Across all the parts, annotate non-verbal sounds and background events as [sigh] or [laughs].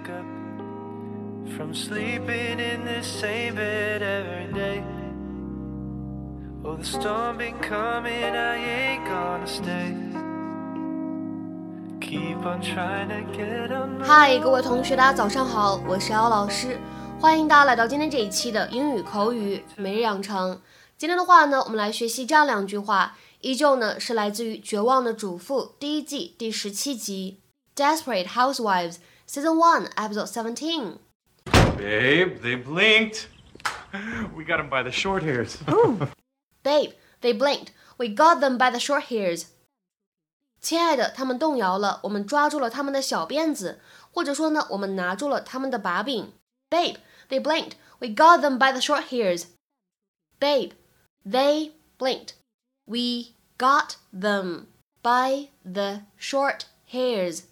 wake up from sleeping in the same bed every day. Oh, the storm been coming, I ain't gonna stay. Keep on trying to get on my 嗨，各位同学，大家早上好，我是姚老师，欢迎大家来到今天这一期的英语口语每日养成。今天的话呢，我们来学习这样两句话，依旧呢是来自于《绝望的主妇》第一季第十七集《Desperate Housewives》Season One Episode Seventeen。 Babe, they blinked. [laughs] We got them by the short hairs. [laughs] Babe, they blinked. We got them by the short hairs. 亲爱的，他们动摇了，我们抓住了他们的小辫子，或者说呢，我们拿住了他们的把柄。Babe, they blinked. We got them by the short hairs. Babe, they blinked. We got them by the short hairs.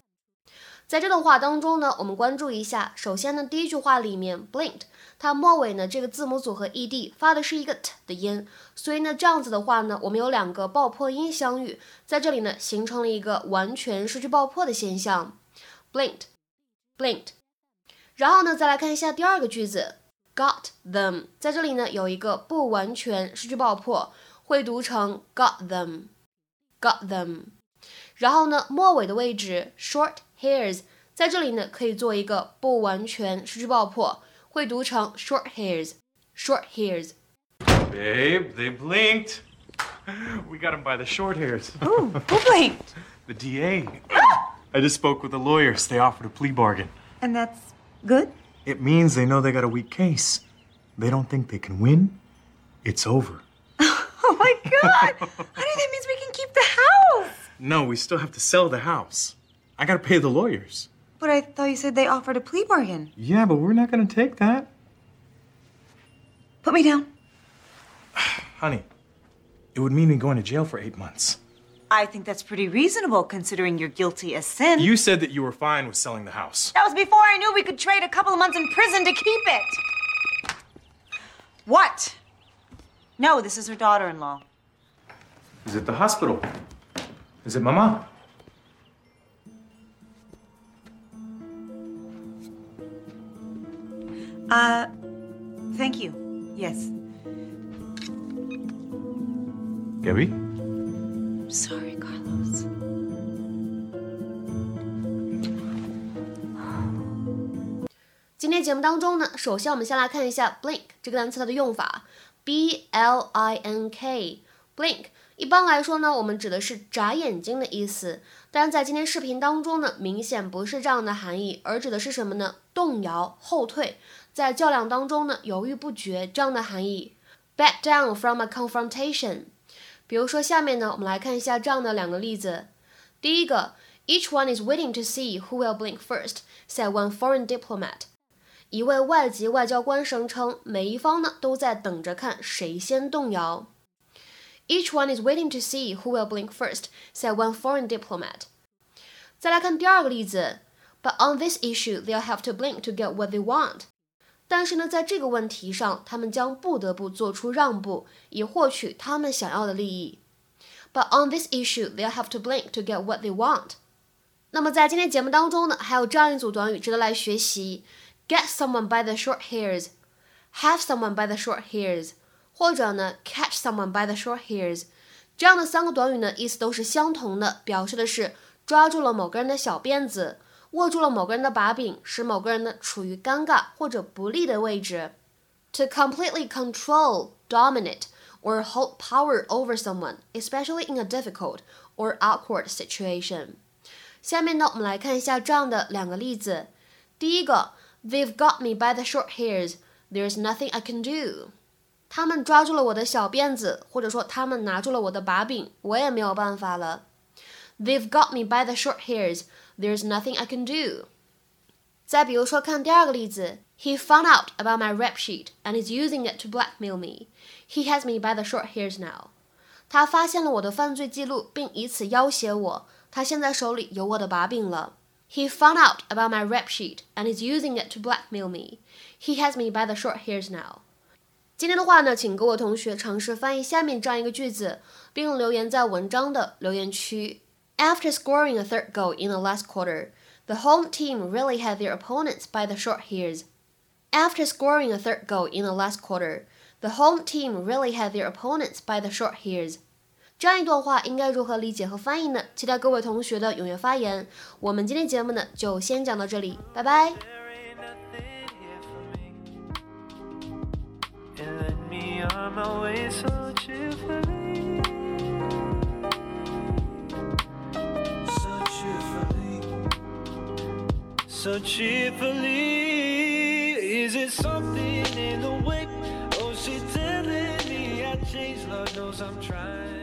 在这段话当中呢，我们关注一下。首先呢，第一句话里面，blink，它末尾呢这个字母组合 ed 发的是一个 t 的音，所以呢这样子的话呢，我们有两个爆破音相遇，在这里呢形成了一个完全失去爆破的现象。，blink，blink。然后呢，再来看一下第二个句子，got them，在这里呢有一个不完全失去爆破，会读成 got them，got them。然后呢，末尾的位置 short hairs，在这里呢可以做一个不完全失去爆破，会读成 short hairs，short hairs。 Babe, they blinked. We got them by the short hairs. [laughs] Who blinked? The DA. I just spoke with the lawyers. They offered a plea bargain. And that's good? It means they know they got a weak case. They don't think they can win. It's over. [laughs] Oh my god! [laughs] Honey, that means we can keep the house! No, we still have to sell the house. I gotta pay the lawyers. But I thought you said they offered a plea bargain. Yeah, but we're not gonna take that. Put me down. [sighs] Honey, it would mean me going to jail for eight months. I think that's pretty reasonable considering you're guilty as sin. You said that you were fine with selling the house. That was before I knew we could trade a couple of months in prison to keep it. What? No, this is her daughter in law. Is it the hospital? Is it Mama? Uh, thank you. Yes. Gabby? Sorry, Carlos. 今天节目当中呢，首先我们先来看一下 blink 这个单词它的用法，b l i n k blink。一般来说呢，我们指的是眨眼睛的意思，但是在今天视频当中呢，明显不是这样的含义，而指的是什么呢？动摇、后退，在较量当中呢，犹豫不决这样的含义。Back down from a confrontation。比如说下面呢，我们来看一下这样的两个例子。第一个，Each one is waiting to see who will blink first, said one foreign diplomat. 一位外籍外交官声称，每一方呢都在等着看谁先动摇。Each one is waiting to see who will blink first, said one foreign diplomat. 再来看第二个例子，But on this issue, they'll have to blink to get what they want. 但是呢，在这个问题上，他们将不得不做出让步，以获取他们想要的利益。But on this issue, they'll have to blink to get what they want. 那么在今天节目当中呢，还有这样一组短语值得来学习：get someone by the short hairs，have someone by the short hairs， 或者呢 catch someone by the short hairs。这样的三个短语呢，意思都是相同的，表示的是抓住了某个人的小辫子，握住了某个人的把柄，使某个人呢处于尴尬或者不利的位置。To completely control, dominate, or hold power over someone, especially in a difficult or awkward situation. 下面呢，我们来看一下这样的两个例子。第一个，They've got me by the short hairs. There's nothing I can do. 他们抓住了我的小辫子，或者说他们拿住了我的把柄，我也没有办法了。They've got me by the short hairs. There's nothing I can do. 再比如说，看第二个例子，He found out about my rap sheet and is using it to blackmail me. He has me by the short hairs now. 他发现了我的犯罪记录，并以此要挟我。他现在手里有我的把柄了。He found out about my rap sheet and is using it to blackmail me. He has me by the short hairs now. 今天的话呢，请各位同学尝试翻译下面这样一个句子，并留言在文章的留言区。After scoring a third goal in the last quarter, The home team really had their opponents by the short hairs. After scoring a third goal in the last quarter, the home team really had their opponents by the short hairs. 这样一段话应该如何理解和翻译呢？期待各位同学的踊跃发言。我们今天节目呢就先讲到这里，拜拜。And let me on my way so cheerfully. So cheerfully. So cheerfully. Is it something in the way? Oh, she telling me I changed. Lord knows I'm trying.